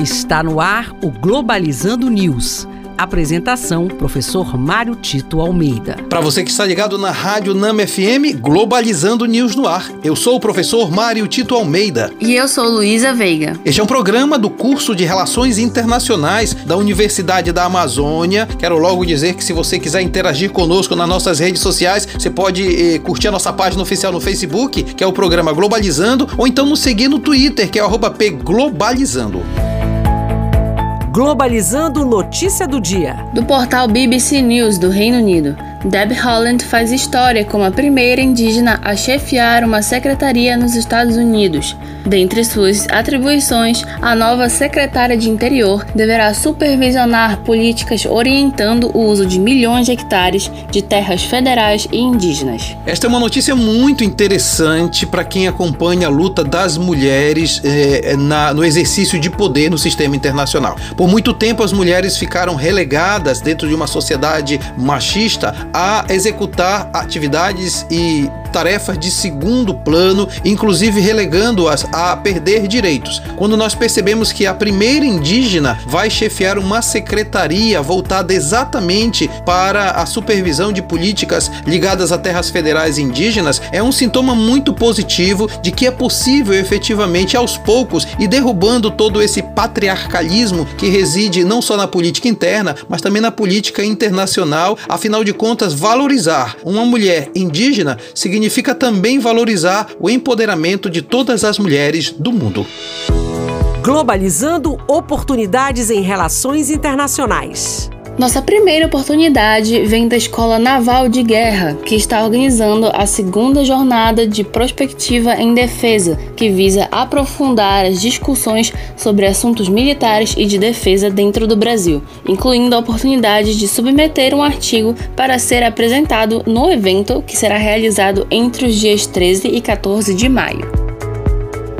Está no ar o Globalizando News. Apresentação: Professor Mário Tito Almeida. Para você que está ligado na Rádio Nama FM, Globalizando News no ar. Eu sou o professor Mário Tito Almeida. E eu sou Luísa Veiga. Este é um programa do curso de Relações Internacionais da Universidade da Amazônia. Quero logo dizer que se você quiser interagir conosco nas nossas redes sociais, você pode eh, curtir a nossa página oficial no Facebook, que é o programa Globalizando, ou então nos seguir no Twitter, que é o pglobalizando. Globalizando Notícia do Dia. Do portal BBC News do Reino Unido. Deb Holland faz história como a primeira indígena a chefiar uma secretaria nos Estados Unidos. Dentre suas atribuições, a nova secretária de Interior deverá supervisionar políticas orientando o uso de milhões de hectares de terras federais e indígenas. Esta é uma notícia muito interessante para quem acompanha a luta das mulheres eh, na, no exercício de poder no sistema internacional. Por muito tempo, as mulheres ficaram relegadas dentro de uma sociedade machista a executar atividades e tarefas de segundo plano, inclusive relegando-as a perder direitos. Quando nós percebemos que a primeira indígena vai chefiar uma secretaria voltada exatamente para a supervisão de políticas ligadas a terras federais indígenas, é um sintoma muito positivo de que é possível efetivamente aos poucos e derrubando todo esse patriarcalismo que reside não só na política interna, mas também na política internacional. Afinal de contas, valorizar uma mulher indígena significa significa também valorizar o empoderamento de todas as mulheres do mundo. Globalizando oportunidades em relações internacionais. Nossa primeira oportunidade vem da Escola Naval de Guerra, que está organizando a segunda jornada de prospectiva em defesa, que visa aprofundar as discussões sobre assuntos militares e de defesa dentro do Brasil, incluindo a oportunidade de submeter um artigo para ser apresentado no evento que será realizado entre os dias 13 e 14 de maio.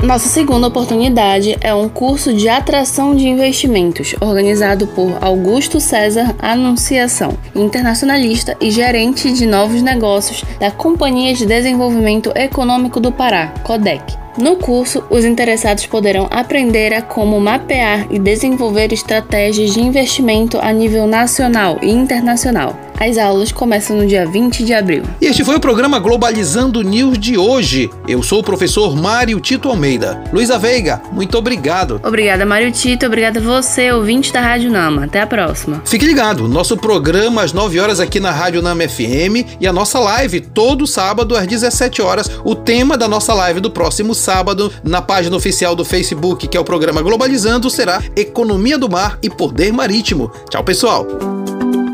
Nossa segunda oportunidade é um curso de atração de investimentos, organizado por Augusto César Anunciação, internacionalista e gerente de novos negócios da Companhia de Desenvolvimento Econômico do Pará, CODEC. No curso, os interessados poderão aprender a como mapear e desenvolver estratégias de investimento a nível nacional e internacional. As aulas começam no dia 20 de abril. E este foi o programa Globalizando News de hoje. Eu sou o professor Mário Tito Almeida. Luísa Veiga, muito obrigado. Obrigada, Mário Tito. Obrigada a você, ouvinte da Rádio Nama. Até a próxima. Fique ligado, nosso programa às 9 horas aqui na Rádio Nama FM e a nossa live todo sábado às 17 horas. O tema da nossa live do próximo sábado na página oficial do Facebook, que é o programa Globalizando, será Economia do Mar e Poder Marítimo. Tchau, pessoal.